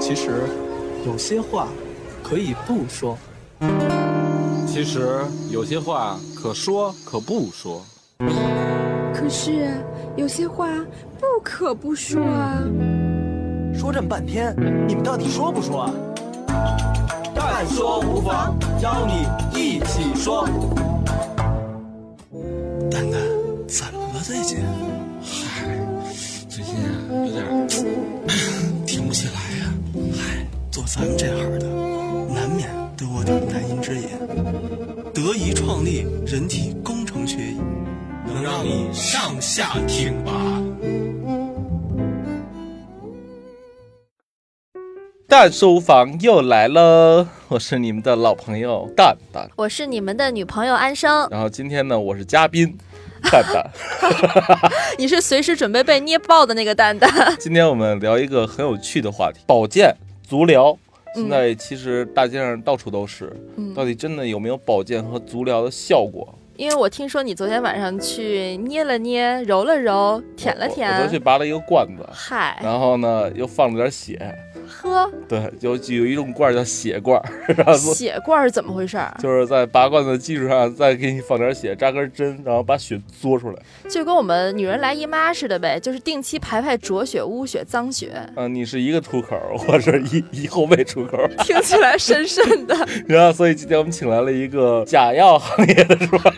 其实，有些话可以不说。其实有些话可说可不说。可是有些话不可不说啊。说这么半天，你们到底说不说啊？但说无妨，邀你一起说。丹丹，怎么了最近？嗨，最近啊有点停不起来呀。嗨，做咱们这行的，难免都有点难言之隐。德仪创立人体工程学椅，能让你上下挺拔。蛋书房又来了，我是你们的老朋友蛋蛋，我是你们的女朋友安生。然后今天呢，我是嘉宾蛋蛋。你是随时准备被捏爆的那个蛋蛋。今天我们聊一个很有趣的话题：保健、足疗。现在其实大街上到处都是，嗯到底真的有没有保健和足疗的效果？因为我听说你昨天晚上去捏了捏、揉了揉、舔了我我舔昨，天去拔了一个罐子，嗨，然后呢又放了点血，呵，对，有有一种罐儿叫血罐血罐是怎么回事儿？就是在拔罐的基础上再给你放点血，扎根针，然后把血嘬出来。就跟我们女人来姨妈似的呗，就是定期排排浊血、污血、脏血，嗯、你是一个出口，我是一一后背出口。听起来神圣的。然后，所以今天我们请来了一个假药行业的，是吧？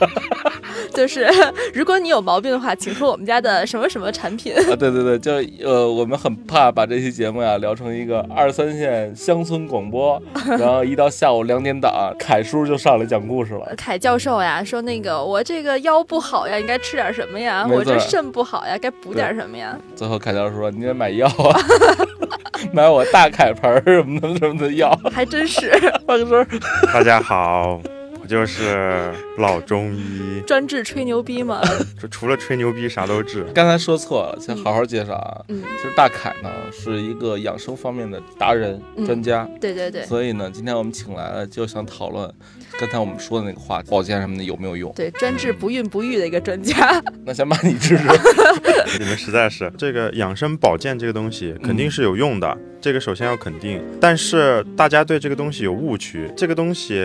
就是 如果你有毛病的话，请喝我们家的什么什么产品。啊，对对对，就呃，我们很怕把这期节目呀聊成一个二三线乡村广播，然后一到下午两点档，凯叔就上来讲故事了。凯教授呀，说那个我这个腰不好呀，应该吃点什么呀？我这肾不好呀，该补点什么呀？最后凯教授说：“你得买药啊，买我大凯盆儿什么的什么的药。还真是”放个声儿，大家好，我就是老中医，专治吹牛逼嘛。就除了吹牛逼啥都治。刚才说错了，先好好介绍啊。嗯，就是大凯呢是一个养生方面的达人、嗯专家，对对对所以呢，今天我们请来了，就想讨论刚才我们说的那个话题，保健什么的有没有用？对，专治不孕不育的一个专家。那先把你治治。你们实在是这个养生保健这个东西肯定是有用的，这个首先要肯定。但是大家对这个东西有误区，这个东西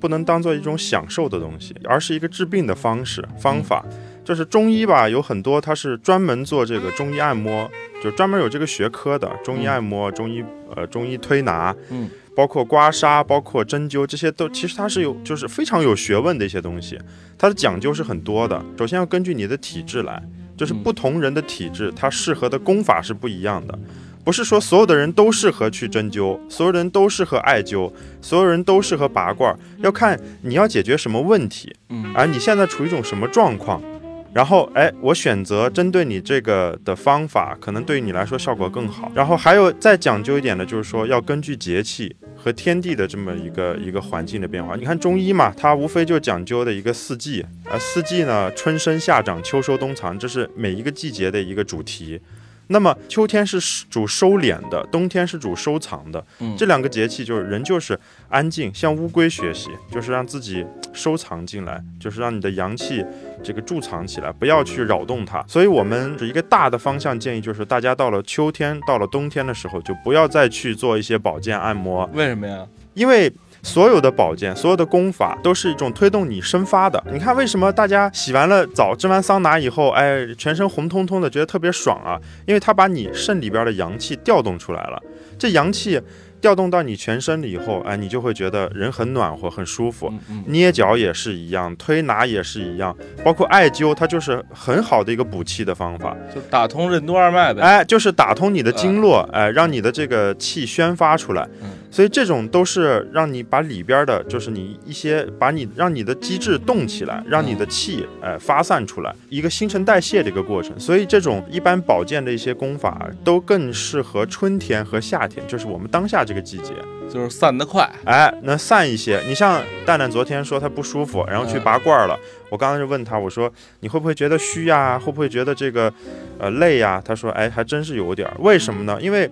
不能当做一种享受的东西，而是一个治病的方式方法。就是中医吧，有很多它是专门做这个中医按摩，就专门有这个学科的中医按摩、中医呃中医推拿，嗯，包括刮痧、包括针灸，这些都其实它是有就是非常有学问的一些东西，它的讲究是很多的。首先要根据你的体质来，就是嗯不同人的体质，它适合的功法是不一样的。不是说所有的人都适合去针灸，所有人都适合艾灸，所有人都适合拔罐，要看你要解决什么问题，嗯而你现在处于一种什么状况。然后，哎，我选择针对你这个的方法，可能对于你来说效果更好。然后还有再讲究一点的，就是说要根据节气和天地的这么一个一个环境的变化。你看中医嘛，它无非就讲究的一个四季，啊，四季呢，春生夏长，秋收冬藏，这是每一个季节的一个主题。那么秋天是主收敛的，冬天是主收藏的。嗯这两个节气就是人就是安静，向乌龟学习，就是让自己收藏进来，就是让你的阳气这个贮藏起来，不要去扰动它。所以我们一个大的方向建议就是，大家到了秋天、到了冬天的时候，就不要再去做一些保健按摩，为什么呀？因为。所有的保健，所有的功法都是一种推动你生发的。你看，为什么大家洗完了澡、蒸完桑拿以后，哎，全身红彤彤的，觉得特别爽啊？因为它把你肾里边的阳气调动出来了。这阳气调动到你全身了以后，哎，你就会觉得人很暖和、很舒服。捏脚也是一样，推拿也是一样，包括艾灸，它就是很好的一个补气的方法。就打通任督二脉呗。哎，就是打通你的经络，哎，让你的这个气宣发出来。嗯所以这种都是让你把里边的，就是你一些把你让你的机制动起来，让你的气哎发散出来，一个新陈代谢的一个过程。所以这种一般保健的一些功法都更适合春天和夏天，就是我们当下这个季节。就是散得快。哎，能散一些。你像蛋蛋昨天说他不舒服，然后去拔罐了。我刚刚就问他，我说你会不会觉得虚呀？会不会觉得这个呃累呀？他说，哎，还真是有点儿。为什么呢？因为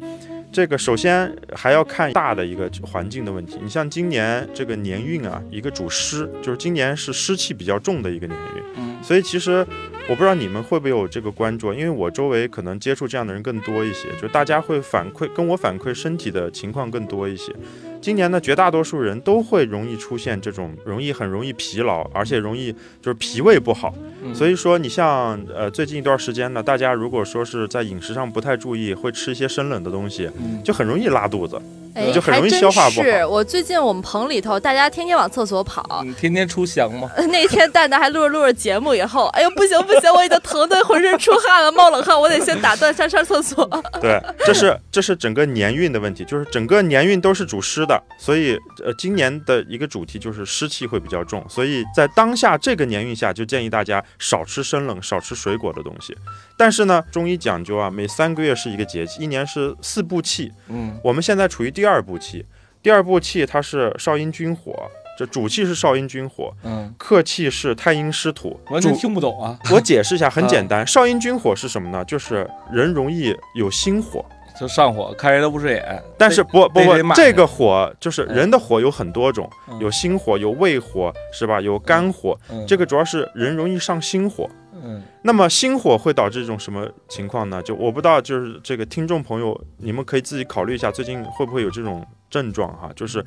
这个首先还要看大的一个环境的问题。你像今年这个年运啊，一个主湿，就是今年是湿气比较重的一个年运。所以其实我不知道你们会不会有这个关注，因为我周围可能接触这样的人更多一些，就大家会反馈跟我反馈身体的情况更多一些。今年呢，绝大多数人都会容易出现这种容易很容易疲劳，而且容易就是脾胃不好。嗯所以说，你像呃最近一段时间呢，大家如果说是在饮食上不太注意，会吃一些生冷的东西，嗯就很容易拉肚子。哎，就很容易消化不好是。我最近我们棚里头，大家天天往厕所跑。你天天出翔吗？那天蛋蛋还录着录着节目以后，哎呦不行不行，我已经疼得浑身出汗了，冒冷汗，我得先打断上上厕所。对，这是这是整个年运的问题，就是整个年运都是主湿的，所以呃，今年的一个主题就是湿气会比较重，所以在当下这个年运下，就建议大家少吃生冷，少吃水果的东西。但是呢，中医讲究啊，每三个月是一个节气，一年是四步气，嗯我们现在处于第二部气，第二部气它是少阴君火，这主气是少阴君火，嗯，客气是太阴湿土，主完全听不懂啊，我解释一下，很简单，少阴君火是什么呢？就是人容易有心火。就上火，看人都不顺眼。但是不不不，这个火就是人的火有很多种，嗯有心火，有胃火，是吧？有肝火，嗯这个主要是人容易上心火。嗯那么心火会导致一种什么情况呢？就我不知道，就是这个听众朋友，你们可以自己考虑一下，最近会不会有这种症状哈？就是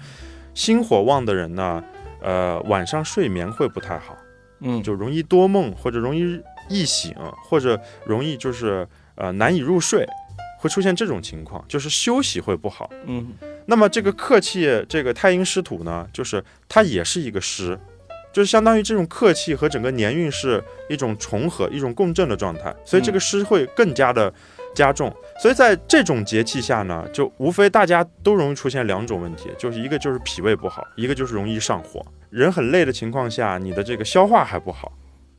心火旺的人呢，呃，晚上睡眠会不太好，嗯，就容易多梦，或者容易易醒，或者容易就是呃难以入睡，会出现这种情况，就是休息会不好。嗯那么这个客气，这个太阴湿土呢，就是它也是一个湿，就是相当于这种客气和整个年运是一种重合、一种共振的状态，所以这个湿会更加的加重。所以在这种节气下呢，就无非大家都容易出现两种问题，就是一个就是脾胃不好，一个就是容易上火。人很累的情况下，你的这个消化还不好。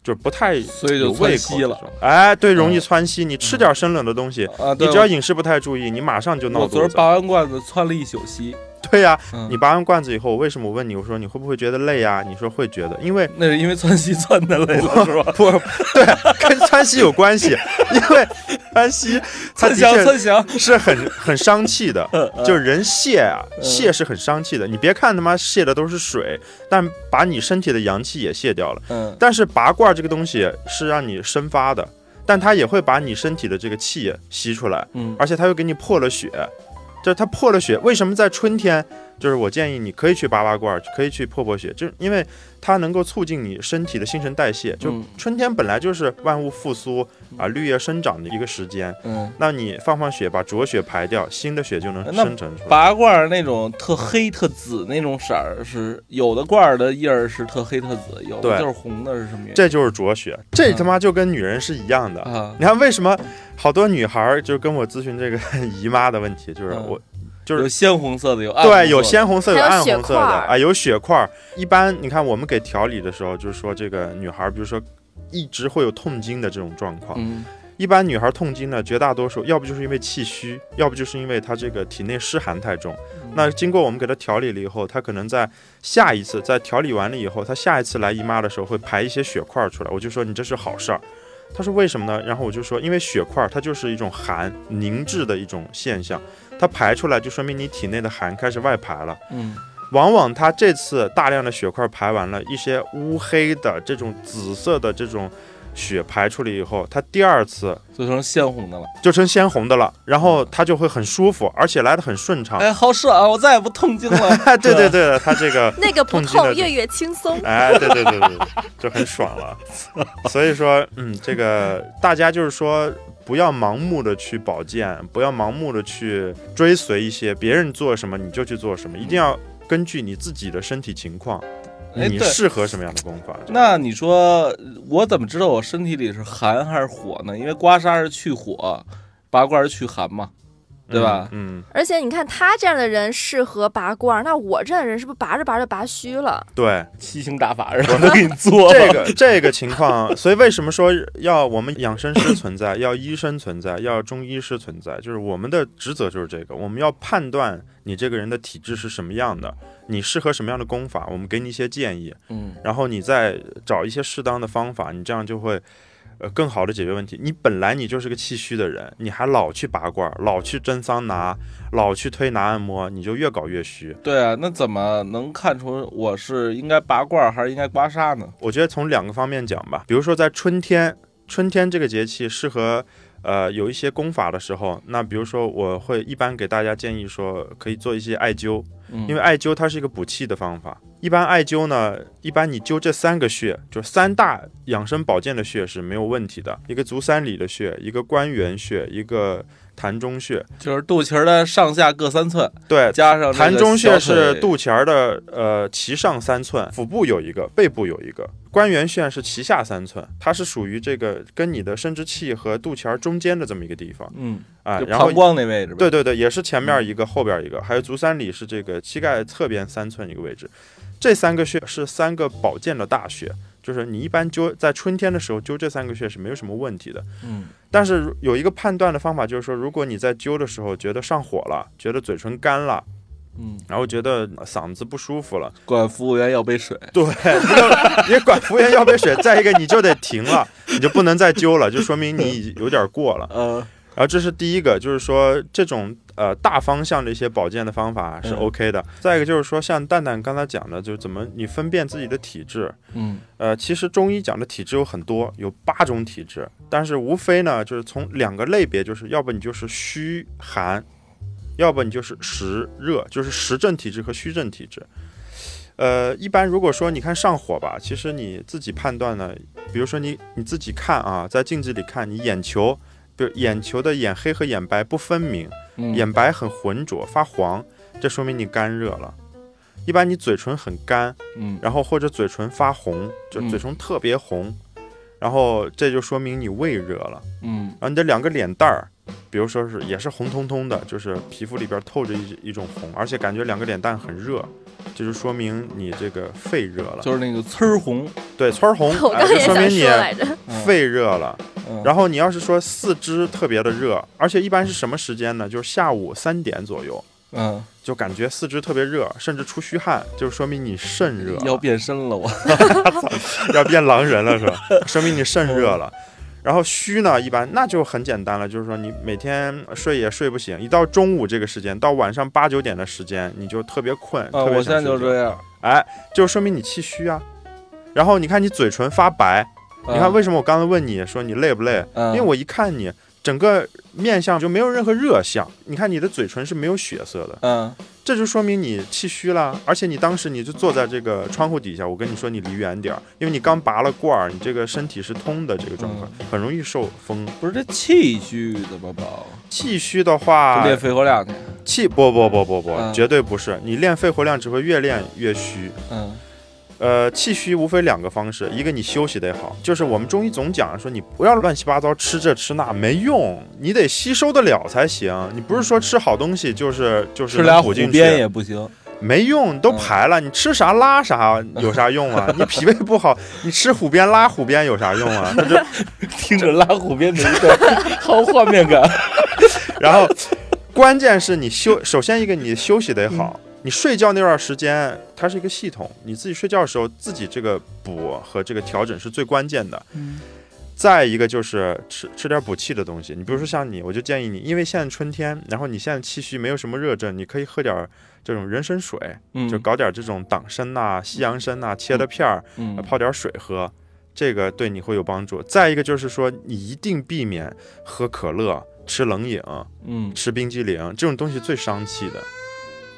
就不太所以就有胃窜稀了哎，对，容易嗯窜稀。你吃点生冷的东西，啊，你只要饮食不太注意，你马上就闹肚子我昨儿。拔完罐子窜了一宿稀，对呀、嗯你拔完罐子以后，为什么我问你？我说你会不会觉得累呀、你说会觉得，因为那是因为窜稀窜的累了是吧？不 对，跟窜稀有关系，因为窜稀 它的窜翔确窜翔，是很很伤气的，就是人泄啊，嗯泄是很伤气的。你别看他妈泄的都是水，但把你身体的阳气也泄掉了。嗯但是拔罐这个东西是让你生发的，但它也会把你身体的这个气吸出来，嗯而且它又给你破了血。就是它破了雪，为什么在春天？就是我建议你可以去拔拔罐儿，可以去破破血，就是因为它能够促进你身体的新陈代谢。就嗯春天本来就是万物复苏啊、绿叶生长的一个时间，嗯，那你放放血，把浊血排掉，新的血就能生成出来。拔罐儿那种特黑特紫那种色儿是有的罐儿的叶儿是特黑特紫，有的就是红的，是什么原因？这就是浊血，这他妈就跟女人是一样的。啊，你看为什么好多女孩儿就跟我咨询这个 姨妈的问题，就是嗯我。就是有鲜红色的，有暗红色对，有鲜红色，有暗红色的啊，有血块儿。一般你看我们给调理的时候，就是说这个女孩儿，比如说一直会有痛经的这种状况。嗯一般女孩痛经呢，绝大多数要不就是因为气虚，要不就是因为她这个体内湿寒太重。嗯那经过我们给她调理了以后，她可能在下一次在调理完了以后，她下一次来姨妈的时候会排一些血块儿出来。我就说你这是好事儿。她说为什么呢？然后我就说，因为血块儿它就是一种寒凝滞的一种现象，它排出来就说明你体内的寒开始外排了。嗯往往它这次大量的血块排完了，一些乌黑的这种紫色的这种血排出来以后，它第二次就成鲜红的了。就成鲜红的了，然后它就会很舒服，而且来的很顺畅。哎，好爽啊！我再也不痛经了。哎，对对对，它这个，那个不痛痛，月月轻松。哎，对对对对，对就很爽了。所以说，嗯，这个大家就是说。不要盲目的去保健，不要盲目的去追随一些别人做什么你就去做什么，一定要根据你自己的身体情况，你哎适合什么样的功法。那你说我怎么知道我身体里是寒还是火呢？因为刮痧是去火，拔罐是去寒嘛，对吧？嗯，而且你看他这样的人适合拔罐儿，那我这样的人是不是拔着拔着拔虚了？对，七星大法让他给你做 这个 这个情况，所以为什么说要我们养生师存在，要医生存在，要中医师存在？就是我们的职责就是这个，我们要判断你这个人的体质是什么样的，你适合什么样的功法，我们给你一些建议，嗯然后你再找一些适当的方法，你这样就会。呃，更好的解决问题。你本来你就是个气虚的人，你还老去拔罐，老去蒸桑拿，老去推拿按摩，你就越搞越虚。对啊，那怎么能看出我是应该拔罐还是应该刮痧呢？我觉得从两个方面讲吧，比如说在春天，春天这个节气适合。呃，有一些功法的时候，那比如说我会一般给大家建议说，可以做一些艾灸，嗯因为艾灸它是一个补气的方法。一般艾灸呢，一般你灸这三个穴，就三大养生保健的穴是没有问题的，一个足三里的穴，一个关元穴，一个膻中穴。就是肚脐儿的上下各三寸，对，加上这个膻中穴是肚脐儿的呃脐上三寸，腹部有一个，背部有一个。关元穴是脐下三寸，它是属于这个跟你的生殖器和肚脐儿中间的这么一个地方嗯，啊。然后膀胱那位置。对对对，也是前面一个，后边一个，还有足三里是这个膝盖侧边三寸一个位置。这三个穴是三个保健的大穴，就是你一般灸在春天的时候灸这三个穴是没有什么问题的。嗯，但是有一个判断的方法，就是说，如果你在灸的时候觉得上火了，觉得嘴唇干了，嗯，然后觉得嗓子不舒服了，管服务员要杯水。对，你管服务员要杯水，再一个你就得停了，你就不能再灸了，就说明你已有点过了。嗯，然后这是第一个，就是说这种呃大方向的一些保健的方法是嗯 OK 的。再一个就是说，像蛋蛋刚才讲的，就是怎么你分辨自己的体质。嗯呃，其实中医讲的体质有很多，有八种体质，但是无非呢就是从两个类别，就是要不你就是虚寒，要不你就是实热，就是实症体质和虚症体质。呃，一般如果说你看上火吧，其实你自己判断呢，比如说你你自己看啊，在镜子里看你眼球，比如眼球的眼黑和眼白不分明，嗯，眼白很浑浊发黄，这说明你干热了。一般你嘴唇很干，嗯然后或者嘴唇发红，就嗯嘴唇特别红，然后这就说明你胃热了。嗯然后你的两个脸蛋儿，比如说是也是红彤彤的，就是皮肤里边透着一一种红，而且感觉两个脸蛋很热，这就说明你这个肺热了。就是那个呲儿红。对，村儿红，我哎刚也想就说明你肺热了。嗯然后你要是说四肢特别的热，而且一般是什么时间呢？就是下午三点左右，嗯，就感觉四肢特别热，甚至出虚汗，就是说明你肾热要变身了我。要变狼人了是吧？说明你肾热了。然后虚呢，一般那就很简单了，就是说你每天睡也睡不醒，一到中午这个时间，到晚上八九点的时间，你就特别困，啊，特别我现在就这样。哎，就说明你气虚啊。然后你看你嘴唇发白，你看为什么我刚才问你说你累不累？嗯，因为我一看你整个面相就没有任何热象，你看你的嘴唇是没有血色的，嗯这就说明你气虚了。而且你当时你就坐在这个窗户底下，我跟你说你离远点儿，因为你刚拔了罐儿，你这个身体是通的，这个状况、很容易受风。不是这气虚怎么保？气虚的就话，练肺活量去。气不不不不不，嗯绝对不是，你练肺活量只会越练越虚。嗯呃，气虚无非两个方式，一个你休息得好，就是我们中医总讲说你不要乱七八糟吃这吃那，没用，你得吸收得了才行。你不是说吃好东西就是就是吃俩虎鞭，也不行。没用，你都排了，你吃啥拉啥有啥用啊？你脾胃不好，你吃虎鞭拉虎鞭有啥用啊？那就 听着拉虎鞭的一段，好画面感。然后关键是你休，首先一个你休息得好，你睡觉那段时间它是一个系统，你自己睡觉的时候自己这个补和这个调整是最关键的。再一个就是吃吃点补气的东西，你比如说像你，我就建议你，因为现在春天，然后你现在气虚，没有什么热症，你可以喝点这种人参水，嗯就搞点这种党参呐、西洋参呐、切的片儿，嗯泡点水喝，这个对你会有帮助。再一个就是说，你一定避免喝可乐、吃冷饮、嗯吃冰激凌这种东西最伤气的。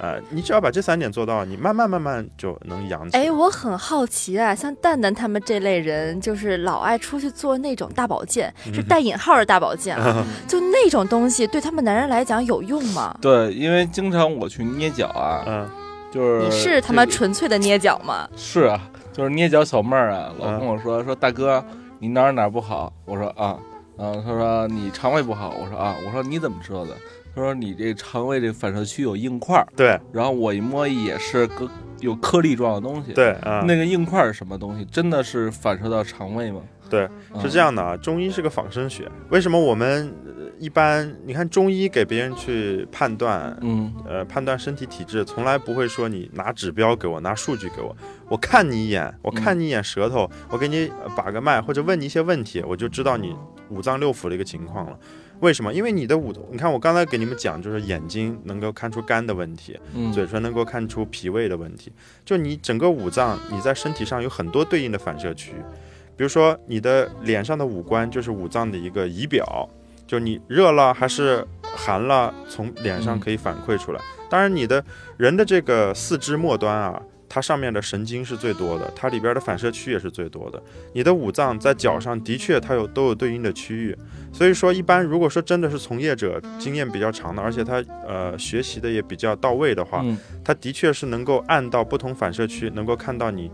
呃，你只要把这三点做到，你慢慢慢慢就能养起来。哎，我很好奇啊，像蛋蛋他们这类人，就是老爱出去做那种大保健，嗯是带引号的大保健啊，就那种东西对他们男人来讲有用吗？对，因为经常我去捏脚啊，嗯就是你是他妈纯粹的捏脚吗？是啊，就是捏脚小妹儿啊，老嗯跟我说说大哥，你哪儿哪儿不好？我说啊，嗯，他说你肠胃不好，我说啊，我说你怎么知道的？他说你这肠胃这反射区有硬块儿，对然后我一摸也是个有颗粒状的东西。，对啊，那个硬块儿是什么东西？真的是反射到肠胃吗？对嗯是这样的啊。中医是个仿生学，为什么我们呃一般你看中医给别人去判断，嗯呃，判断身体体质，从来不会说你拿指标给我，拿数据给我，我看你一眼，我看你一眼舌头，我给你呃把个脉，或者问你一些问题，我就知道你五脏六腑的一个情况了。为什么？因为你的五，你看我刚才给你们讲，就是眼睛能够看出肝的问题，嗯，嘴唇能够看出脾胃的问题，就你整个五脏，你在身体上有很多对应的反射区。比比如说你的脸上的五官就是五脏的一个仪表，就你热了还是寒了，从脸上可以反馈出来。当然，你的人的这个四肢末端啊，它上面的神经是最多的，它里边的反射区也是最多的。你的五脏在脚上的确它有都有对应的区域，所以说一般如果说真的是从业者经验比较长的，而且他呃学习的也比较到位的话，嗯他的确是能够按到不同反射区，能够看到你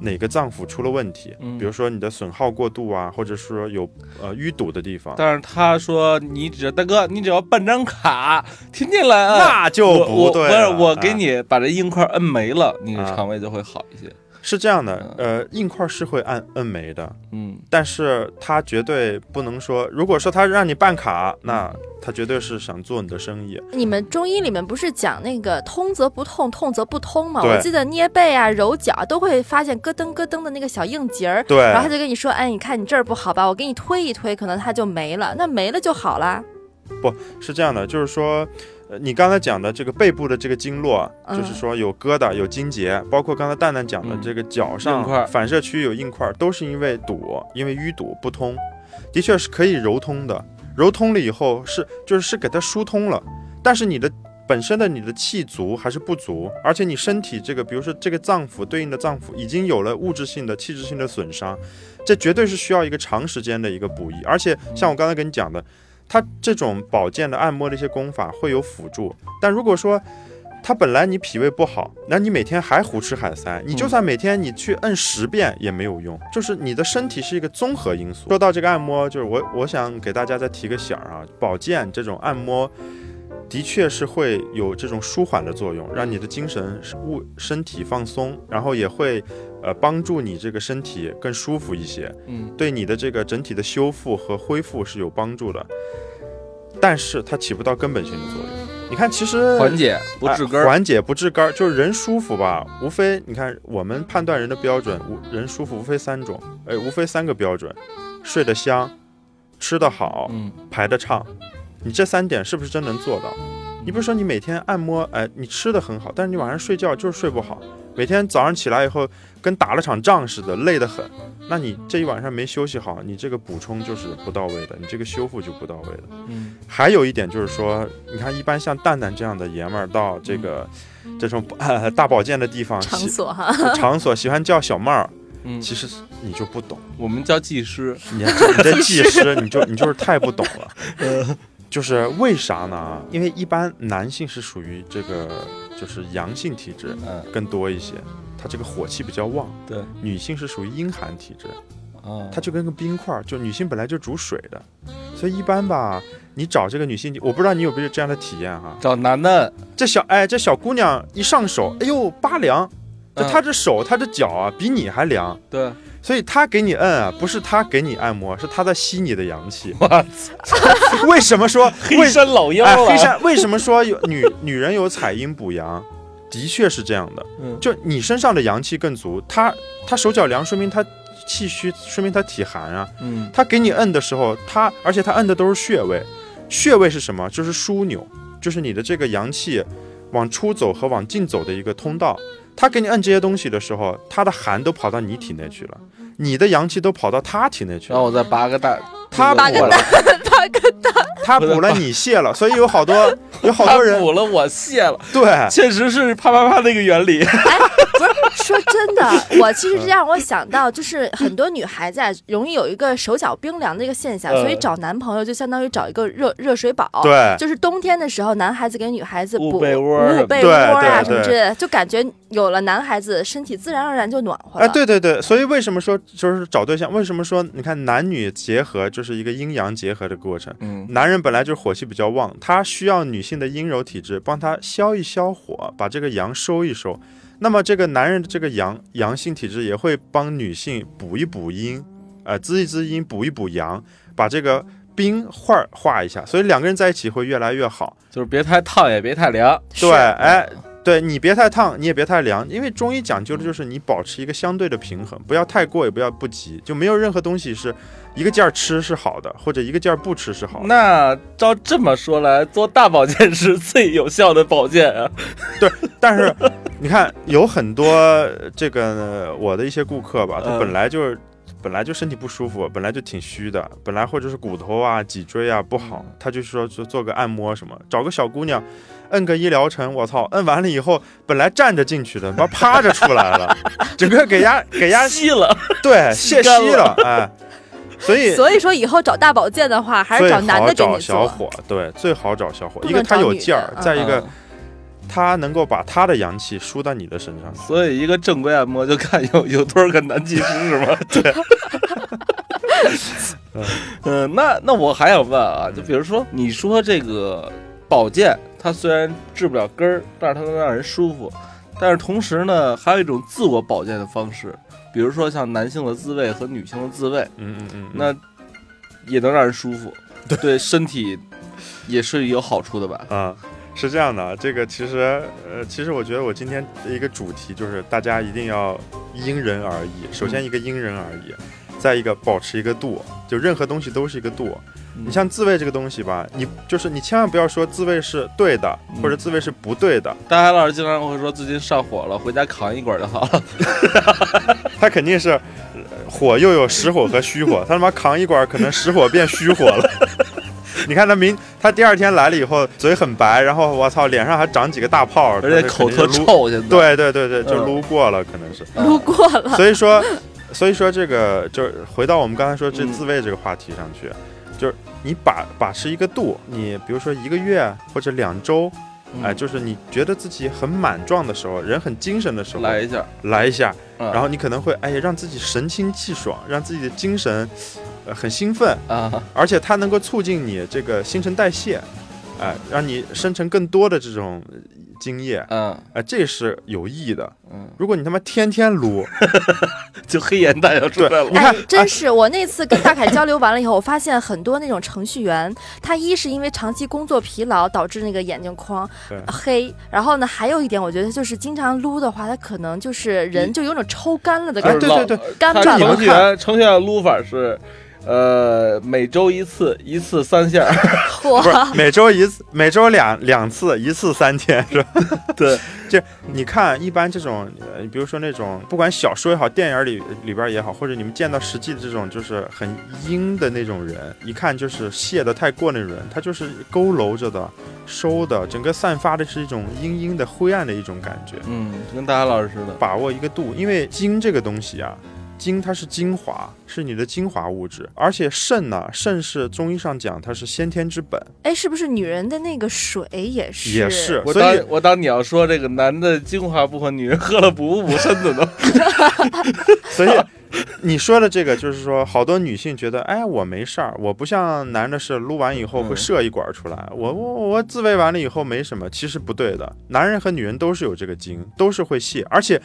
哪个脏腑出了问题，嗯。比如说你的损耗过度啊，或者说有呃淤堵的地方，但是他说你只大哥，你只要办张卡，天天来按，那就不是不对了啊我给你把这硬块摁没了，你的啊。肠胃就会好一些。是这样的，呃，硬块是会按摁没的，嗯，但是他绝对不能说，如果说他让你办卡，那他绝对是想做你的生意。你们中医里面不是讲那个通则不痛，痛则不通吗？我记得捏背啊、揉脚啊都会发现咯噔咯噔的那个小硬结儿，对然后他就跟你说，哎，你看你这儿不好吧，我给你推一推，可能它就没了，那没了就好啦。不是这样的，就是说，呃，你刚才讲的这个背部的这个经络，嗯就是说有疙瘩、有筋结，包括刚才蛋蛋讲的嗯这个脚硬块上反射区有硬块，都是因为堵，因为淤堵不通，的确是可以揉通的。揉通了以后是就是是给它疏通了，但是你的本身的你的气足还是不足，而且你身体这个，比如说这个脏腑对应的脏腑已经有了物质性的、气质性的损伤，这绝对是需要一个长时间的一个补益。而且像我刚才跟你讲的，它这种保健的按摩的一些功法会有辅助，但如果说它本来你脾胃不好，那你每天还胡吃海塞，你就算每天你去摁十遍也没有用，就是你的身体是一个综合因素。说到这个按摩，就是我我想给大家再提个醒儿啊，保健这种按摩。的确是会有这种舒缓的作用，让你的精神物身体放松，然后也会呃帮助你这个身体更舒服一些，嗯，对你的这个整体的修复和恢复是有帮助的。但是它起不到根本性的作用。你看，其实缓解不治根儿。哎缓解不治根儿，就是人舒服吧，无非你看我们判断人的标准，无人舒服无非三种，哎，无非三个标准：睡得香，吃得好，嗯排得畅。你这三点是不是真能做到？你比如说你每天按摩，哎，你吃的很好，但是你晚上睡觉就是睡不好，每天早上起来以后跟打了场仗似的，累得很。那你这一晚上没休息好，你这个补充就是不到位的，你这个修复就不到位的。嗯还有一点就是说，你看，一般像蛋蛋这样的爷们儿到这个、这种、呃、大保健的地方场喜所哈，场所喜欢叫小妹儿，嗯，其实你就不懂，我们叫技师。你这你这技师，你就你就是太不懂了。就是为啥呢？因为一般男性是属于这个就是阳性体质嗯，更多一些，他这个火气比较旺；对。女性是属于阴寒体质，啊，它就跟个冰块儿，就女性本来就煮水的，所以一般吧，你找这个女性，我不知道你有没有这样的体验哈。找男的，这小哎，这小姑娘一上手，哎呦拔凉，就嗯她这手她这脚啊比你还凉，对，所以他给你摁啊，不是他给你按摩，是他在吸你的阳气。我为什么说黑为山老妖哎黑。山为什么说有女女人有采阴补阳？的确是这样的，嗯就你身上的阳气更足，他他手脚凉，说明他气虚，说明他体寒啊。嗯他给你摁的时候，他而且他摁的都是穴位，穴位是什么？就是枢纽，就是你的这个阳气往出走和往进走的一个通道。他给你摁这些东西的时候，他的寒都跑到你体内去了，你的阳气都跑到他体内去了。然后我再拔个大，他拔个补了，他补了你 泄了，所以有好多 有好多人补了我泄了，对确实是啪啪啪那个原理。哎不是说真的，我其实这让我想到，就是很多女孩子啊，容易有一个手脚冰凉的一个现象，嗯所以找男朋友就相当于找一个热热水宝。对就是冬天的时候，男孩子给女孩子捂补被窝捂捂被窝啊什么之类的，就感觉有了男孩子，身体自然而然就暖和了。哎，对对对，所以为什么说就是找对象？为什么说你看男女结合就是一个阴阳结合的过程？嗯男人本来就是火气比较旺，他需要女性的阴柔体质帮他消一消火，把这个阳收一收。那么这个男人的这个阳阳性体质也会帮女性补一补阴，呃，滋一滋阴，补一补阳，把这个冰块化一下，所以两个人在一起会越来越好。就是别太烫也别太凉。对，哎，对你别太烫，你也别太凉，因为中医讲究的就是你保持一个相对的平衡，不要太过，也不要不急，就没有任何东西是一个劲儿吃是好的，或者一个劲儿不吃是好的。那照这么说来，做大保健是最有效的保健啊。对但是你看，有很多这个我的一些顾客吧，他嗯本来就是本来就身体不舒服，本来就挺虚的，本来或者是骨头啊、脊椎啊不好，他就说做做个按摩什么，找个小姑娘，摁个一疗程，我操，摁完了以后，本来站着进去的，妈趴着出来了，整个给压给压吸了，对，泄干稀了，哎，所以所以说以后找大保健的话，还是找男的找你做。小伙，对，最好找小伙，不一个他有劲儿，再一个嗯他能够把他的阳气输到你的身上。所以一个正规按摩就看有有多少个男技师是吗？对。嗯，那那我还想问啊，就比如说你说这个保健，它虽然治不了根儿，但是它能让人舒服，但是同时呢，还有一种自我保健的方式，比如说像男性的自慰和女性的自慰，嗯嗯嗯，那也能让人舒服，对身体也是有好处的吧？啊，是这样的，啊，这个其实呃，其实我觉得我今天的一个主题就是大家一定要因人而异。首先一个因人而异，再一个保持一个度，就任何东西都是一个度。你像自慰这个东西吧，你就是你千万不要说自慰是对的，或者自慰是不对的，大海老师经常会说最近上火了，回家扛一管就好了。他肯定是呃火又有实火和虚火，他他妈扛一管可能实火变虚火了。你看他明，他第二天来了以后嘴很白，然后我操脸上还长几个大泡，而且口特臭，现在。对对对对，就嗯撸过了，可能是。撸过了，所以说，所以说这个就是回到我们刚才说这嗯自慰这个话题上去，就是你把把持一个度，你比如说一个月或者两周，哎，嗯就是你觉得自己很满壮的时候，人很精神的时候，来一下，来一下，嗯。然后你可能会哎让自己神清气爽，让自己的精神呃很兴奋，啊，而且它能够促进你这个新陈代谢，哎，让你生成更多的这种呃精液，嗯。哎，这是有益的。嗯，如果你他妈天天撸，就黑眼袋要出来了。哎，真是我那次跟大凯交流完了以后，我发现很多那种程序员，他一是因为长期工作疲劳导致那个眼睛框黑，然后呢，还有一点我觉得就是经常撸的话，他可能就是人就有种抽干了的哎感觉，对对对，干巴了他程序。员程序员的撸法是，呃，每周一次，一次三下。不是嚯，每周一次，每周两两次，一次三天是吧？对，就你看，一般这种，呃，比如说那种，不管小说也好，电影里里边也好，或者你们见到实际的这种，就是很阴的那种人，一看就是泄的太过那种人，他就是佝偻着的、收的，整个散发的是一种阴阴的、灰暗的一种感觉。嗯，跟大家老师似的。把握一个度，因为精这个东西啊，精它是精华，是你的精华物质，而且肾呢，肾是中医上讲它是先天之本，哎，是不是女人的那个水也是？也是我所以当我当你要说这个男的精华部分，女人喝了补不补身子呢？所以你说的这个就是说，好多女性觉得，哎，我没事儿，我不像男的是撸完以后会嗯。射一管出来，我我我自慰完了以后没什么，其实不对的，男人和女人都是有这个精，都是会泄，而且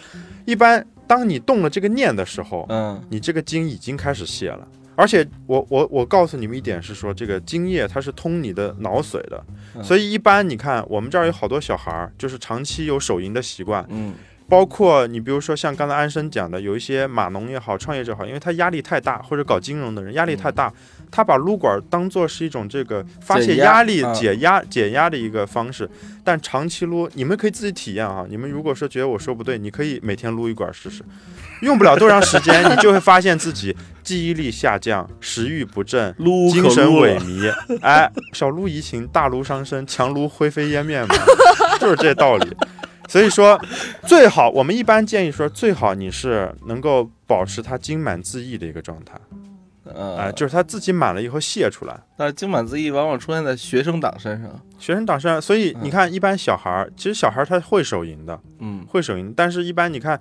一般当你动了这个念的时候，嗯你这个精已经开始泄了。而且我我我告诉你们一点是说，这个精液它是通你的脑髓的，嗯。所以一般你看我们这儿有好多小孩儿，就是长期有手淫的习惯，嗯包括你比如说像刚才安生讲的，有一些码农也好，创业者好，因为他压力太大，或者搞金融的人压力太大，他把撸管当做是一种这个发泄压压力、啊解压、解压的一个方式。但长期撸，你们可以自己体验啊。你们如果说觉得我说不对，你可以每天撸一管试试，用不了多长时间，你就会发现自己记忆力下降、食欲不振。精神萎靡，哎，小撸怡情，大撸伤身，强撸灰飞烟灭嘛，就是这道理。所以说，最好我们一般建议说，最好你是能够保持它精满自溢的一个状态，呃哎、就是它自己满了以后泄出来。但是精满自溢往往出现在学生党身上。学生党身上，所以你看，一般小孩儿，其实小孩儿他会手淫的，嗯会手淫，但是一般你看，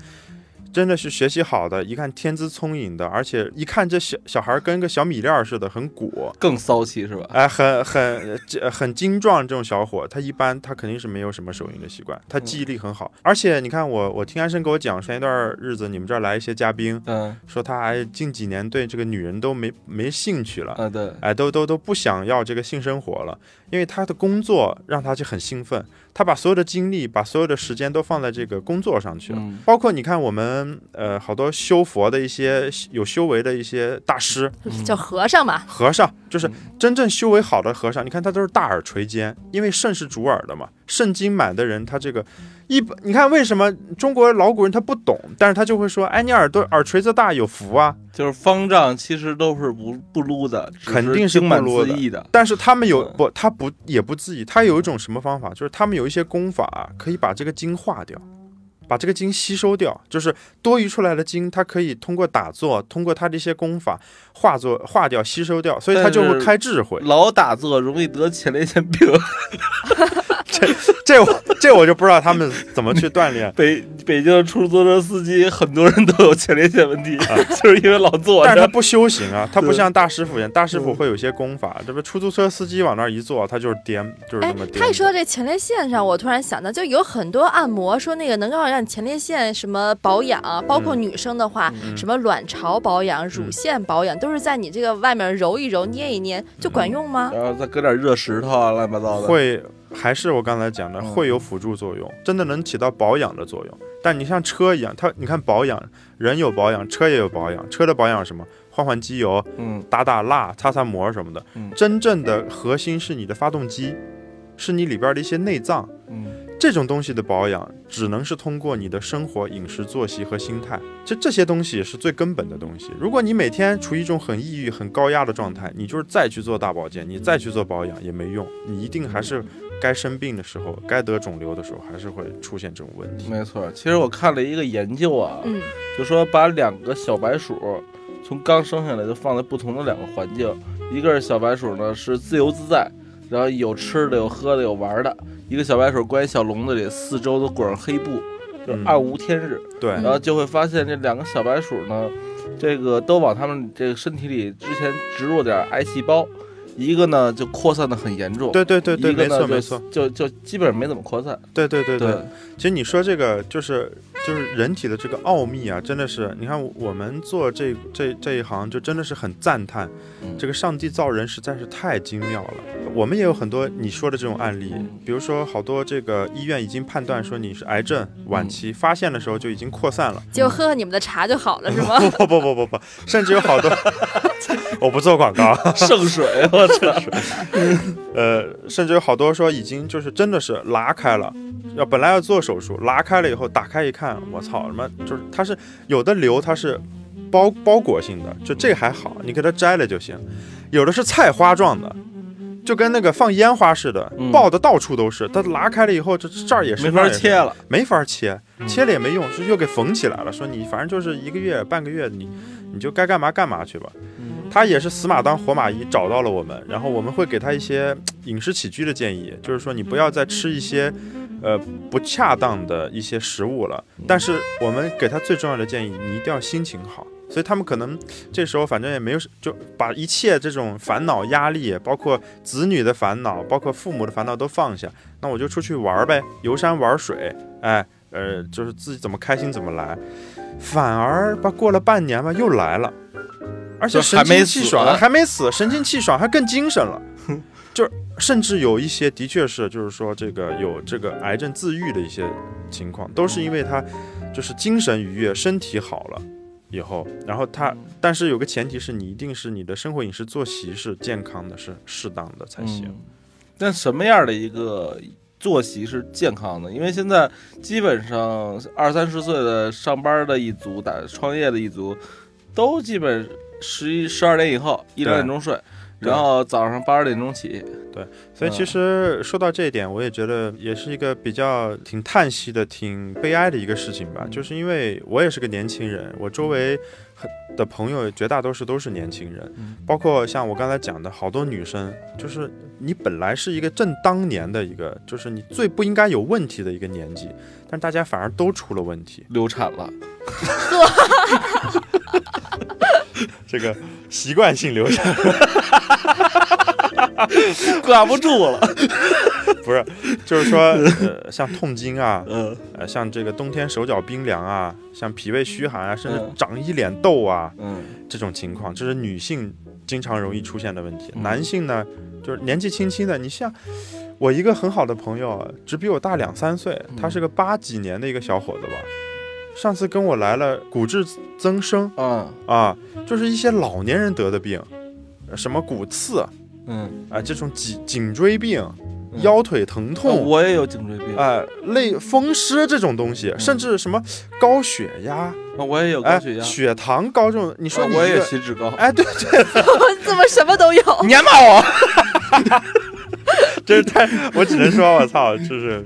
真的是学习好的，一看天资聪颖的，而且一看这小小孩儿跟个小米粒儿似的，很鼓，更骚气是吧？哎，很很这很精壮这种小伙，他一般他肯定是没有什么手淫的习惯，他记忆力很好。而且你看我我听安生给我讲，前一段日子你们这儿来一些嘉宾，嗯说他还近几年对这个女人都没没兴趣了，啊对，哎，都都都不想要这个性生活了，因为他的工作让他就很兴奋，他把所有的精力、把所有的时间都放在这个工作上去了。嗯包括你看我们们呃好多修佛的一些有修为的一些大师叫和尚嘛，和尚，就是真正修为好的和尚，你看他都是大耳垂肩，因为肾是主耳的嘛。肾经满的人，他这个一般，你看为什么中国老古人他不懂，但是他就会说，哎，你耳朵耳垂子大有福啊。就是方丈其实都是不不撸的，肯定是不撸的自缢的。但是他们有不，他不也不自己，他有一种什么方法，就是他们有一些功法可以把这个精化掉，把这个精吸收掉，就是多余出来的精，它可以通过打坐，通过他的一些功法化作化掉、吸收掉，所以他就会开智慧。老打坐容易得前列腺病。这这我这我就不知道他们怎么去锻炼。北北京的出租车司机很多人都有前列腺问题，啊 就是因为老坐着。但是他不修行啊，他不像大师傅一样，大师傅会有些功法，这不出租车司机往那儿一坐，他就是颠，就是哎那么，颠。他一说到这前列腺上，我突然想到，就有很多按摩说那个能够让前列腺什么保养，包括女生的话，嗯什么卵巢保养、乳腺保养，都是在你这个外面揉一揉、捏一捏，就管用吗？然后再搁点热石头啊，乱七八糟的。会还是我刚才讲的，嗯会有辅助作用，真的能起到保养的作用。但你像车一样，它你看保养，人有保养，车也有保养。车的保养是什么？换换机油，嗯打打蜡，擦擦膜什么的。嗯真正的核心是你的发动机，是你里边的一些内脏。嗯，这种东西的保养，只能是通过你的生活、饮食、作息和心态。这这些东西是最根本的东西。如果你每天处于一种很抑郁、很高压的状态，你就是再去做大保健，你再去做保养也没用。你一定还是该生病的时候，该得肿瘤的时候，还是会出现这种问题。没错。其实我看了一个研究啊，嗯，就说把两个小白鼠从刚生下来就放在不同的两个环境，一个是小白鼠呢是自由自在，然后有吃的有喝的有玩的；一个小白鼠关一小笼子里，四周都裹上黑布，就是嗯暗无天日。对，嗯然后就会发现这两个小白鼠呢，这个都往它们这个身体里之前植入点癌细胞，一个呢就扩散的很严重，对对对对，没错没错，就就基本上没怎么扩散。对对对。对，其实你说这个就是就是人体的这个奥秘啊，真的是，你看我们做这这这一行，就真的是很赞叹，嗯这个上帝造人实在是太精妙了。我们也有很多你说的这种案例，比如说好多这个医院已经判断说你是癌症晚期，发现的时候就已经扩散了。就喝喝你们的茶就好了，是吗？不不不不不，甚至有好多，我不做广告，圣水，我操！呃，甚至有好多说已经就是真的是拉开了，要本来要做手术，拉开了以后打开一看，我操，什么就是它是有的瘤它是包包裹性的，就这个还好，你给它摘了就行；有的是菜花状的，就跟那个放烟花似的，嗯爆的到处都是。它拉开了以后，这这儿也是没法切了。没法切，嗯切了也没用，是又给缝起来了。说你反正就是一个月、半个月，你你就该干嘛干嘛去吧。嗯他也是死马当活马医，找到了我们，然后我们会给他一些 饮食起居的建议，就是说你不要再吃一些，呃不恰当的一些食物了。但是我们给他最重要的建议，你一定要心情好。所以他们可能这时候反正也没有，就把一切这种烦恼、压力，包括子女的烦恼，包括父母的烦恼都放下。那我就出去玩儿呗，游山玩水，哎，呃，就是自己怎么开心怎么来。反而吧，过了半年吧，又来了，而且神就还没清气爽，还没死，神清气爽，还更精神了。就甚至有一些的确是，就是说这个有这个癌症自愈的一些情况，都是因为他就是精神愉悦，身体好了。以后，然后他，但是有个前提是你一定是你的生活饮食作息是健康的，是适当的才行。嗯那什么样的一个作息是健康的？因为现在基本上二三十岁的上班的一族、打创业的一族，都基本十一、十二点以后一两点钟睡，然后早上八九点钟起。对所以其实说到这一点，我也觉得也是一个比较挺叹息的、挺悲哀的一个事情吧。就是因为我也是个年轻人，我周围很的朋友绝大多数都是年轻人，包括像我刚才讲的好多女生，就是你本来是一个正当年的一个，就是你最不应该有问题的一个年纪，但大家反而都出了问题。流产了，这个习惯性流产管不住了。不是，就是说，呃，像痛经啊，嗯。呃，像这个冬天手脚冰凉啊，像脾胃虚寒啊，甚至嗯。长一脸痘啊，嗯。这种情况，这是女性经常容易出现的问题。嗯。男性呢，就是年纪轻轻的，你像我一个很好的朋友，只比我大两三岁，他是个八几年的一个小伙子吧，上次跟我来了骨质增生。嗯啊，就是一些老年人得的病，呃什么骨刺嗯，啊，这种颈颈椎病、嗯。腰腿疼哦痛。我也有颈椎病，哎，类风湿这种东西，甚至什么高血压，啊我也有高哎血，压，血糖高这种，你说啊我也你一个血脂高，哎，对对，怎么什么都有？你还骂我？真是太，我只能说，我操，就是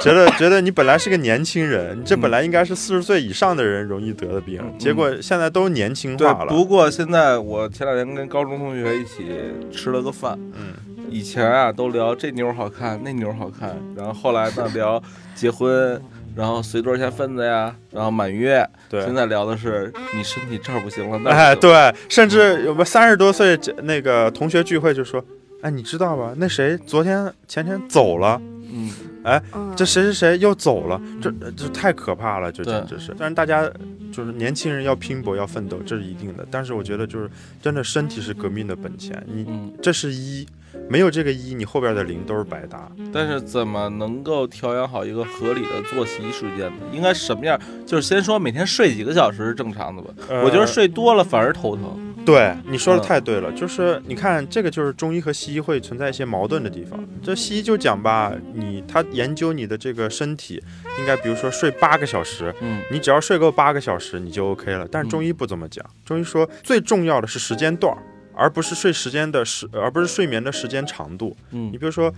觉得觉得你本来是个年轻人，你这本来应该是四十岁以上的人容易得的病，嗯结果现在都年轻对化，了。不过现在我前两天跟高中同学一起吃了个饭，嗯，以前啊都聊这妞好看，那妞好看，然后后来呢 聊结婚，然后随多少钱份子呀，然后满月，对现。在聊的是你身体这儿不行了，那儿哎，对，甚至有个三十多岁那个同学聚会就说，哎，你知道吧？那谁昨天前天走了，嗯，哎这谁谁谁又走了，这这太可怕了，这简直是。但是，大家就是年轻人要拼搏要奋斗，这是一定的。但是我觉得就是真的身体是革命的本钱，你嗯，这是一，没有这个一，你后边的零都是白搭。但是怎么能够调养好一个合理的作息时间呢？应该什么样？就是先说每天睡几个小时是正常的吧？我觉得呃睡多了反而头疼。对你说的嗯太对了，就是你看这个就是中医和西医会存在一些矛盾的地方。这西医就讲吧，你他研究你的这个身体，应该比如说睡八个小时，嗯你只要睡够八个小时你就 OK 了。但是中医不这么讲，中医说最重要的是时间段儿，而不是睡时间的时，而不是睡眠的时间长度。嗯你比如说，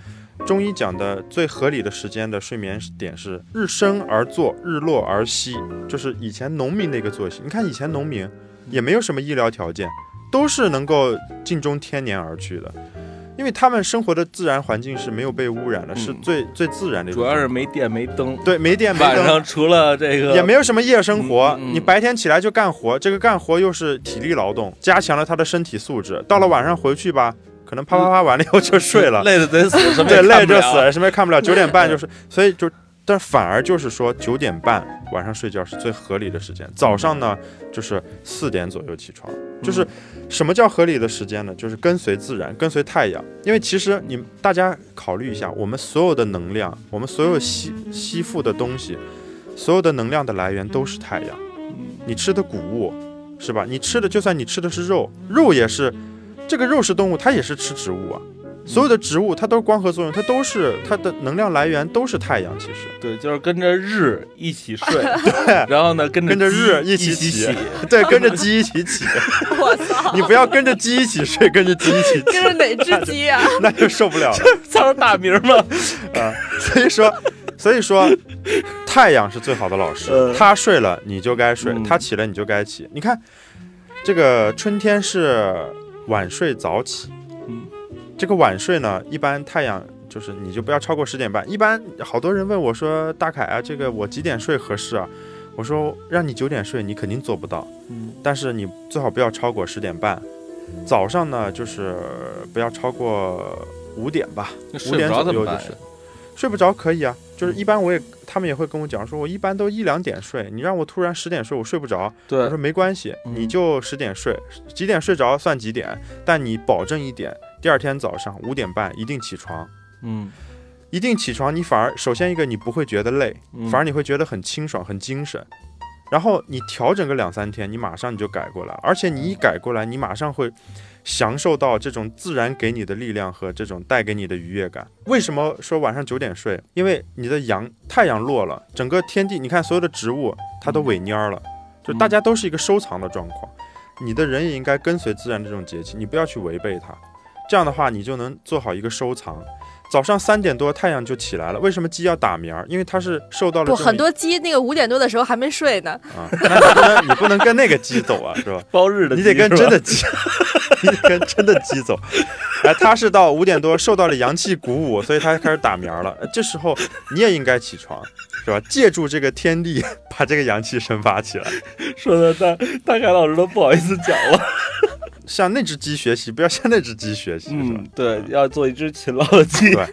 中医讲的最合理的时间的睡眠点是日升而作，日落而息，就是以前农民的一个作息。你看以前农民也没有什么医疗条件，都是能够尽终天年而去的，因为他们生活的自然环境是没有被污染的，嗯是最最自然的主要是。没电没灯，对没电 没灯晚灯。上除了这个也没有什么夜生活，嗯嗯你白天起来就干活，这个干活又是体力劳动，加强了他的身体素质。到了晚上回去吧，可能啪啪啪完了以后就睡了，累的得死，什么对，累就死了，什么也看不了。九点半就是，所以就，但反而就是说九点半晚上睡觉是最合理的时间，早上呢就是四点左右起床。就是什么叫合理的时间呢？就是跟随自然，跟随太阳。因为其实你大家考虑一下，我们所有的能量，我们所有吸吸附的东西，所有的能量的来源都是太阳。你吃的谷物是吧？你吃的就算你吃的是肉，肉也是，这个肉是动物，它也是吃植物啊。所有的植物它都是光合作用，它都是它的能量来源都是太阳。其实对，就是跟着日一起睡，对然后呢跟着跟着日一起起起，对，跟着鸡一起起。我操！你不要跟着鸡一起睡，跟着鸡一起起，跟着哪只鸡啊？那就受不了了。叫大名吗。啊，所以说，所以说，太阳是最好的老师嗯。他睡了你就该睡嗯，他起了你就该起。你看，这个春天是晚睡早起，嗯，这个晚睡呢，一般太阳就是你就不要超过十点半。一般好多人问我说：“大凯啊，这个我几点睡合适啊？”我说：“让你九点睡，你肯定做不到，嗯，但是你最好不要超过十点半。早上呢，就是不要超过五点吧。”那睡不着怎么办呀就是？睡不着可以啊，就是一般我也他们也会跟我讲说，我一般都一两点睡，你让我突然十点睡，我睡不着。我说，没关系，嗯你就十点睡，几点睡着算几点，但你保证一点，第二天早上五点半一定起床，嗯，一定起床，你反而首先一个你不会觉得累，嗯反而你会觉得很清爽、很精神。然后你调整个两三天，你马上你就改过来，而且你一改过来，你马上会享受到这种自然给你的力量和这种带给你的愉悦感。为什么说晚上九点睡？因为你的阳太阳落了，整个天地，你看所有的植物它都萎蔫了，就大家都是一个收藏的状况。你的人也应该跟随自然这种节气，你不要去违背它。这样的话，你就能做好一个收藏。早上三点多太阳就起来了，为什么鸡要打鸣儿？因为它是受到了不，很多鸡那个五点多的时候还没睡呢。啊，那你不能你不能跟那个鸡走啊，是吧？包日的你得跟真的鸡，你得跟真的鸡走。哎，它是到五点多受到了阳气鼓舞，所以它开始打鸣了。呃这时候你也应该起床，是吧？借助这个天地，把这个阳气生发起来。说的大大凯老师都不好意思讲了。向那只鸡学习，不要向那只鸡学习，是吧嗯，？对，要做一只勤劳的鸡。对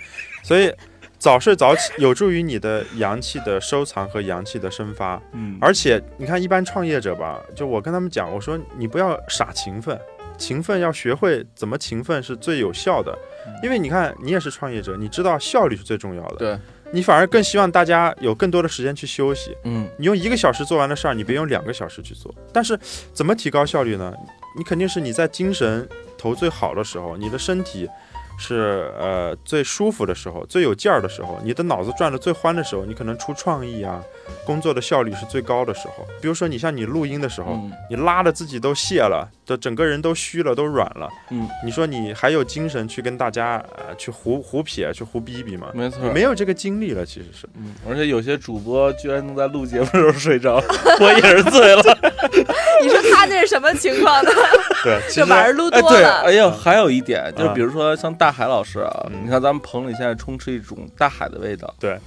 所以早睡早起有助于你的阳气的收藏和阳气的生发。嗯，而且你看，一般创业者吧，就我跟他们讲，我说你不要傻勤奋，勤奋要学会怎么勤奋是最有效的。因为你看，你也是创业者，你知道效率是最重要的。对，你反而更希望大家有更多的时间去休息。嗯你用一个小时做完的事儿，你别用两个小时去做。但是怎么提高效率呢？你肯定是你在精神头最好的时候，你的身体是呃最舒服的时候，最有劲儿的时候，你的脑子转的最欢的时候，你可能出创意啊，工作的效率是最高的时候。比如说你像你录音的时候，嗯你拉的自己都泄了，的整个人都虚了，都软了。嗯，你说你还有精神去跟大家呃去胡胡撇去胡逼逼吗？没错你没有这个精力了，其实是。嗯，而且有些主播居然能在录节目的时候睡着，我也是醉了。你说他那是什么情况呢？对，其这实晚上撸多了，哎呀，还有一点就比如说像大海老师啊，嗯你看咱们棚里现在充斥一种大海的味道。对，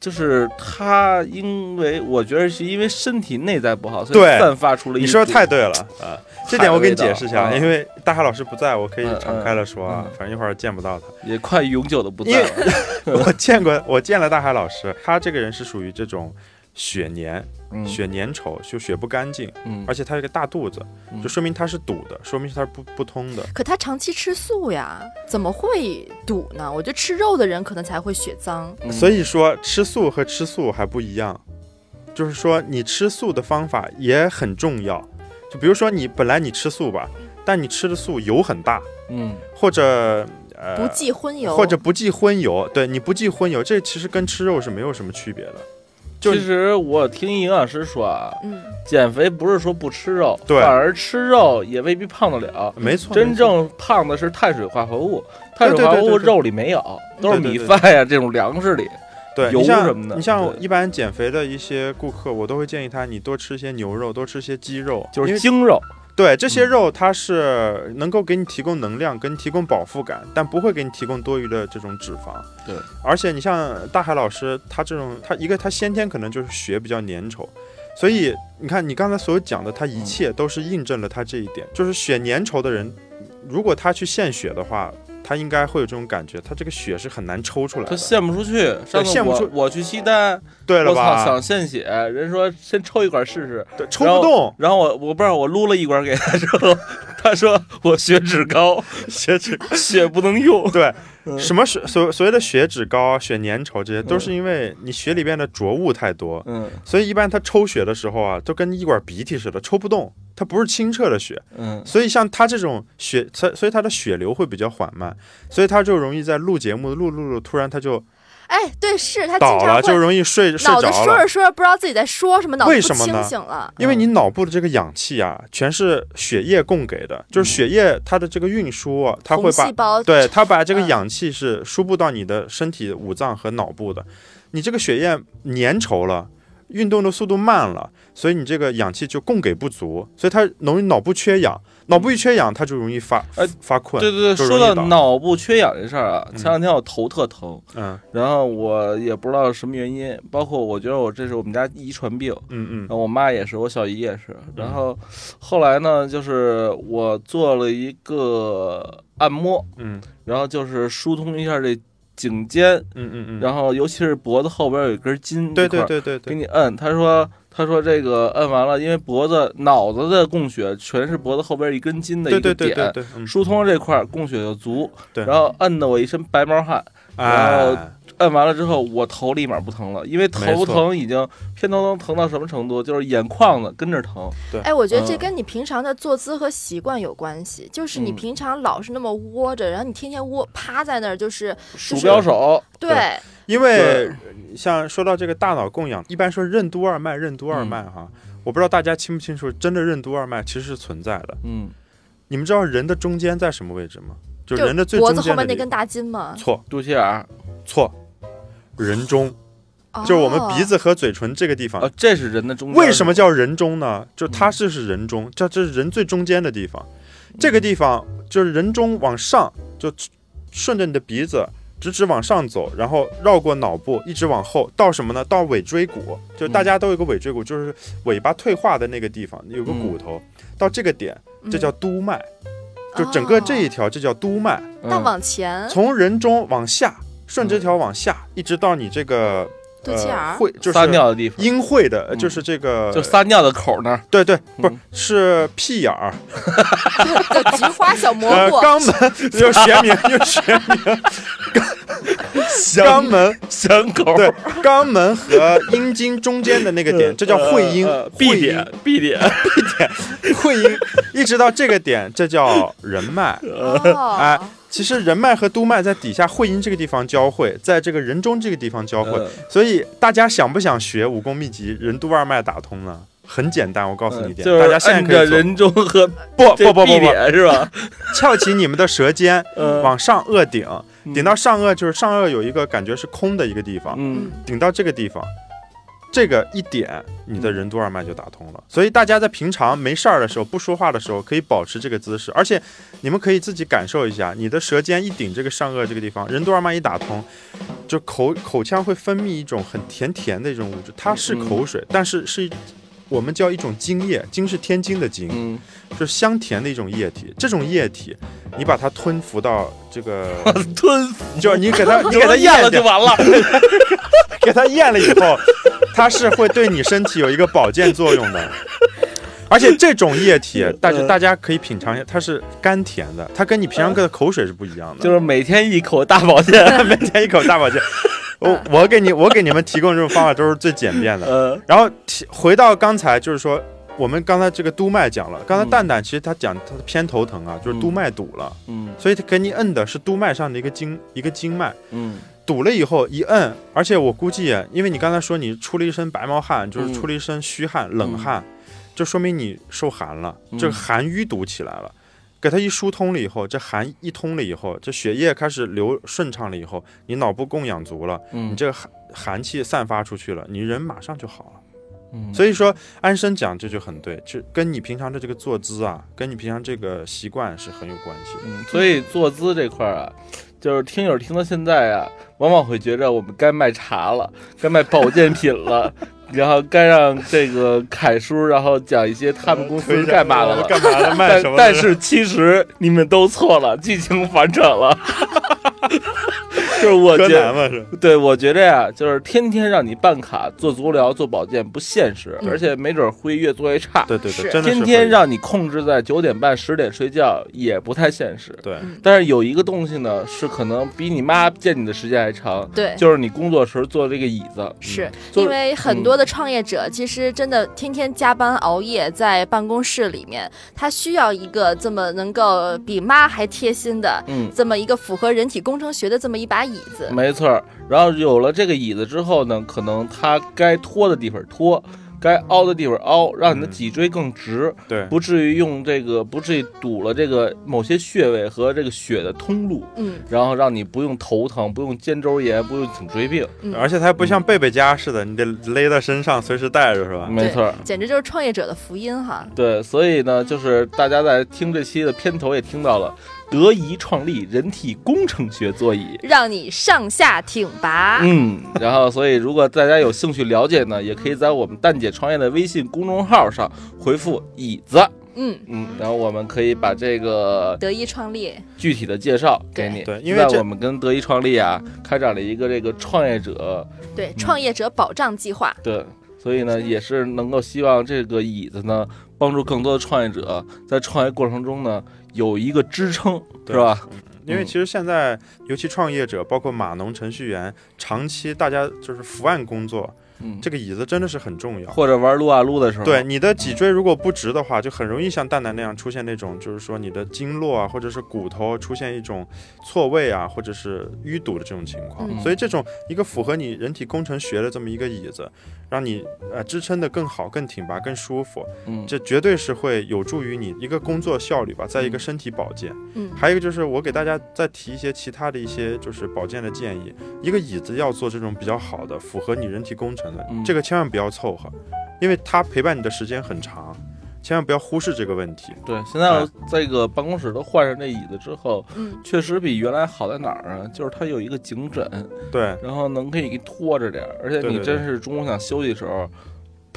就是他，因为我觉得是因为身体内在不好，所以散发出了一你说的太对了啊！这点我给你解释一下，因为大海老师不在，我可以嗯敞开了说啊嗯，反正一会儿见不到他。也快永久的不在了。我见过，我见了大海老师，他这个人是属于这种血粘、嗯血粘稠，就血不干净，嗯而且他有个大肚子，嗯就说明他是堵的，说明他是不不通的。可他长期吃素呀，怎么会堵呢？我觉得吃肉的人可能才会血脏。嗯所以说吃素和吃素还不一样，就是说你吃素的方法也很重要。就比如说你本来你吃素吧，但你吃的素油很大，嗯或者呃不忌荤油，或者不忌荤油，对你不忌荤油，这其实跟吃肉是没有什么区别的。就其实我听营养师说啊，嗯，减肥不是说不吃肉，对反而吃肉也未必胖得了。没错，真正胖的是碳水化合物，碳水化合物肉里没有，都是米饭呀这种粮食里。对油什么的你像对一般减肥的一些顾客，我都会建议他，你多吃一些牛肉，多吃一些鸡肉，就是精肉，对这些嗯肉它是能够给你提供能量，给你提供饱腹感，但不会给你提供多余的这种脂肪。对，而且你像大海老师，他这种他一个他先天可能就是血比较粘稠。所以你看，你刚才所有讲的，他一切都是印证了他这一点，就是血粘稠的人，如果他去献血的话，他应该会有这种感觉，他这个血是很难抽出来的他。献不出去。上次献不出我我去西单，对了我操，吧？想献血，人说先抽一管试试，对，抽不动，然后我我不知道我撸了一管给他之后，他说我血脂高，血脂血不能用。对，嗯。什么血所所谓的血脂高、血粘稠，这些都是因为你血里边的浊物太多，嗯。所以一般他抽血的时候啊，都跟一管鼻涕似的，抽不动，它不是清澈的血。嗯。所以像他这种血，所所以他的血流会比较缓慢，所以他就容易在录节目录录录，突然他就哎，对，是他经倒了，常就容易睡睡脑子着了。说着说着不知道自己在说什么，脑子不清为什么呢醒了。因为你脑部的这个氧气啊，全是血液供给的，就是血液它的这个运输啊，它会把细胞对，它把这个嗯氧气是输布到你的身体五脏和脑部的。你这个血液粘稠了，运动的速度慢了，所以你这个氧气就供给不足，所以它容易脑部缺氧。脑部一缺氧，它就容易发哎发困。对对对，说到脑部缺氧这事儿啊，嗯前两天我头特疼，嗯然后我也不知道什么原因，包括我觉得我这是我们家遗传病，嗯嗯然后我妈也是，我小姨也是。然后后来呢，就是我做了一个按摩，嗯然后就是疏通一下这颈肩，嗯嗯嗯，然后尤其是脖子后边有一根筋，对对对对对，给你摁。他说他说这个摁完了，因为脖子脑子的供血全是脖子后边一根筋的一个点，对对对对，嗯疏通了这块儿供血就足，对然后摁的我一身白毛汗。然后哎，摁完了之后，我头立马不疼了，因为头疼已经偏头疼疼到什么程度，就是眼眶子跟着疼。对哎，我觉得这嗯跟你平常的坐姿和习惯有关系。就是你嗯平常老是那么窝着，然后你天天窝趴在那儿，就是鼠标手，对，因为像说到这个大脑供氧，一般说任督二脉，任督二脉哈，我不知道大家清不清楚，真的任督二脉其实是存在的。嗯，你们知道人的中间在什么位置吗？就是人的最脖子中间的地方。后面那根大筋嘛，错肚脐眼儿，错，人中就是我们鼻哦。子和嘴唇这个地方啊，。这是人的中间。为什么叫人中呢？就它是是人中，这这是人最中间的地方。这个地方就是人中往上，就顺着你的鼻子直直往上走，然后绕过脑部，一直往后到什么呢？到尾椎骨，就大家都有个尾椎骨，就是尾巴退化的那个地方有个骨头，到这个点，这叫督脉，就整个这一哦。条这叫督脉，嗯？那往前。从人中往下，顺这条往下，一直到你这个呃肚脐眼儿，会就是撒尿的地方，阴会的，嗯就是这个就撒尿的口那儿。对对，不是嗯是屁眼儿，就菊花小蘑呃，菇，肛门 就学名，就学名，肛门香口，对，肛门和阴茎中间的那个点，这叫会阴，B 点 B 阴点，B 点，会阴，一直到这个点，这叫人脉。哦，哎，其实人脉和督脉在底下会阴这个地方交汇，在这个人中这个地方交汇，呃所以大家想不想学武功秘籍人督二脉打通呢？很简单，我告诉你一点，就是大家现在可以做。人中和不不不不不，是吧？翘起你们的舌尖，嗯。往上颚顶，嗯。顶到上颚就是上颚有一个感觉是空的一个地方，嗯。顶到这个地方，这个一点，你的任督二脉就打通了。所以大家在平常没事儿的时候，不说话的时候，可以保持这个姿势，而且你们可以自己感受一下，你的舌尖一顶这个上颚这个地方，任督二脉一打通，就口口腔会分泌一种很甜甜的一种物质，它是口水，但是是。我们叫一种精液，精是天津的津，嗯，就是香甜的一种液体。这种液体，你把它吞服到这个，吞服，就是你给它，你给给它咽了就完了。给它咽了以后，它是会对你身体有一个保健作用的。而且这种液体，大家大家可以品尝一下，它是甘甜的，它跟你平常喝的口水是不一样的。就是每天一口大保健。每天一口大保健。我我给你我给你们提供这种方法都是最简便的。呃，然后提回到刚才，就是说我们刚才这个督脉讲了，刚才嗯蛋蛋其实他讲他偏头疼啊，就是督脉堵了，嗯所以他给你摁的是督脉上的一个经一个经脉。嗯堵了以后一摁，而且我估计，因为你刚才说你出了一身白毛汗，就是嗯出了一身虚汗、冷汗，就说明你受寒了，嗯这个寒瘀堵起来了。给它一疏通了以后，这寒一通了以后，这血液开始流顺畅了以后，你脑部供氧足了，嗯你这个寒寒气散发出去了，你人马上就好了。嗯，所以说，安生讲这就很对，就跟你平常的这个坐姿啊，跟你平常这个习惯是很有关系的。嗯，所以坐姿这块儿啊，就是听友听到现在啊，往往会觉着我们该卖茶了，该卖保健品了，然后该让这个凯叔，然后讲一些他们公司干嘛的了。干嘛了？卖但什么？但是其实你们都错了，剧情反转了。就是我觉得，是。对我觉着呀，就是天天让你办卡做足疗做保健不现实，嗯。而且没准会越做越差。对对对，天天让你控制在九点半十点睡觉也不太现实。对。但是有一个东西呢，是可能比你妈见你的时间还长，对，就是你工作时坐这个椅子。是因为很多的创业者其实真的天天加班熬夜在办公室里面，他需要一个这么能够比妈还贴心的嗯，这么一个符合人体工程学的这么一把椅子。没错儿。然后有了这个椅子之后呢，可能它该拖的地方拖，该凹的地方凹，让你的嗯脊椎更直，对不至于用这个不至于堵了这个某些穴位和这个血的通路，嗯然后让你不用头疼，不用肩周炎，不用颈椎病。嗯，而且它还不像贝贝家似的，你得勒在身上，随时带着是吧？没错儿。简直就是创业者的福音哈。对，所以呢，就是大家在听这期的片头也听到了，德仪创立人体工程学座椅。让你上下挺拔。嗯，然后所以如果大家有兴趣了解呢，也可以在我们蛋姐创业的微信公众号上回复“椅子嗯”，，嗯，然后我们可以把这个德意创立，具体的介绍给你。对因为我们跟德仪创立啊开展了一个这个创业者对创业者保障计划。对，所以呢，也是能够希望这个椅子呢，帮助更多的创业者在创业过程中呢有一个支撑，对是吧？因为其实现在，尤其创业者，包括码农、程序员，长期大家就是伏案工作，嗯，这个椅子真的是很重要。或者玩撸啊撸的时候，对你的脊椎如果不直的话，就很容易像蛋蛋那样出现那种，就是说你的经络啊，或者是骨头出现一种错位啊，或者是淤堵的这种情况。嗯所以这种一个符合你人体工程学的这么一个椅子，让你呃支撑的更好、更挺拔、更舒服，嗯，这绝对是会有助于你一个工作效率吧，再一个身体保健。嗯还有一个就是我给大家再提一些其他的一些就是保健的建议。一个椅子要做这种比较好的，符合你人体工程的，嗯。这个千万不要凑合，因为它陪伴你的时间很长，千万不要忽视这个问题。对，现在我这个办公室都换上这椅子之后，嗯，确实比原来好在哪儿啊？就是它有一个颈枕，对，然后能可以给拖着点儿，而且你真是中午想休息的时候，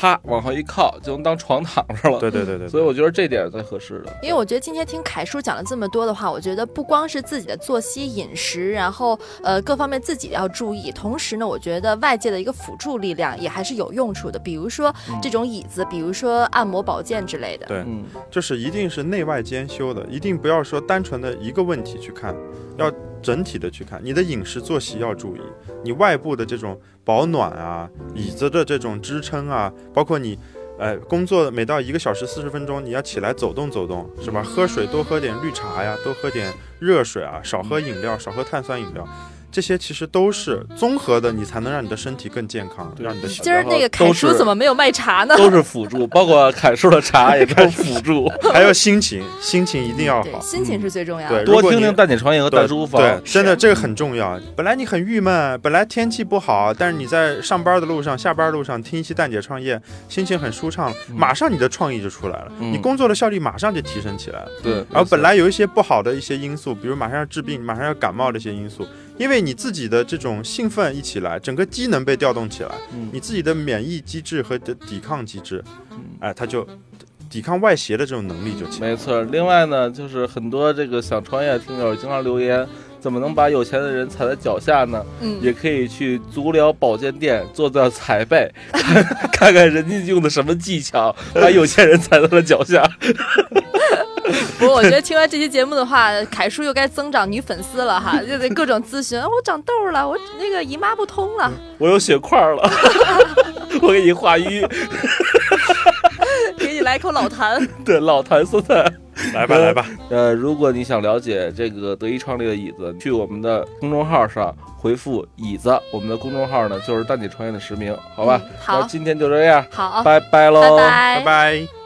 啪往后一靠就能当床躺着了。对对对对所以我觉得这点是最合适的。因为我觉得今天听凯叔讲了这么多的话，我觉得不光是自己的作息、饮食，然后呃各方面自己要注意，同时呢，我觉得外界的一个辅助力量也还是有用处的，比如说这种椅子，比如说按摩保健之类的。对嗯，就是一定是内外兼修的，一定不要说单纯的一个问题去看，要整体的去看，你的饮食作息要注意，你外部的这种保暖啊，椅子的这种支撑啊，包括你。呃，工作每到一个小时四十分钟，你要起来走动走动，是吧？喝水多喝点绿茶呀，多喝点热水啊，少喝饮料，少喝碳酸饮料。这些其实都是综合的，你才能让你的身体更健康，让你的今儿那个凯叔怎么没有卖茶呢？都是辅助，包括凯叔的茶也都辅助，还有心情，心情一定要好，心情是最重要的。对，多听听蛋姐创业和蛋叔房，对，真的这个很重要。本来你很郁闷，本来天气不好，但是你在上班的路上、下班路上听一期蛋姐创业，心情很舒畅，马上你的创意就出来了，你工作的效率马上就提升起来了。对，然后本来有一些不好的一些因素，比如马上要治病、马上要感冒的一些因素。因为你自己的这种兴奋一起来，整个机能被调动起来，你自己的免疫机制和的抵抗机制，哎，它就抵抗外邪的这种能力就强。没错。另外呢，就是很多这个想创业的听友经常留言，怎么能把有钱的人踩在脚下呢？嗯，也可以去足疗保健店做做踩背，看看人家用的什么技巧，把有钱人踩在了脚下。不过我觉得听完这期节目的话，凯叔又该增长女粉丝了哈，就得各种咨询。我长痘了，我那个姨妈不通了，我有血块了，我给你化瘀，给你来口老痰。对，老痰酸菜，来吧来吧。呃，如果你想了解这个德一创立的椅子，去我们的公众号上回复“椅子”，我们的公众号呢就是蛋姐创业的实名，好吧？好，今天就这样，好，拜拜喽，拜拜拜。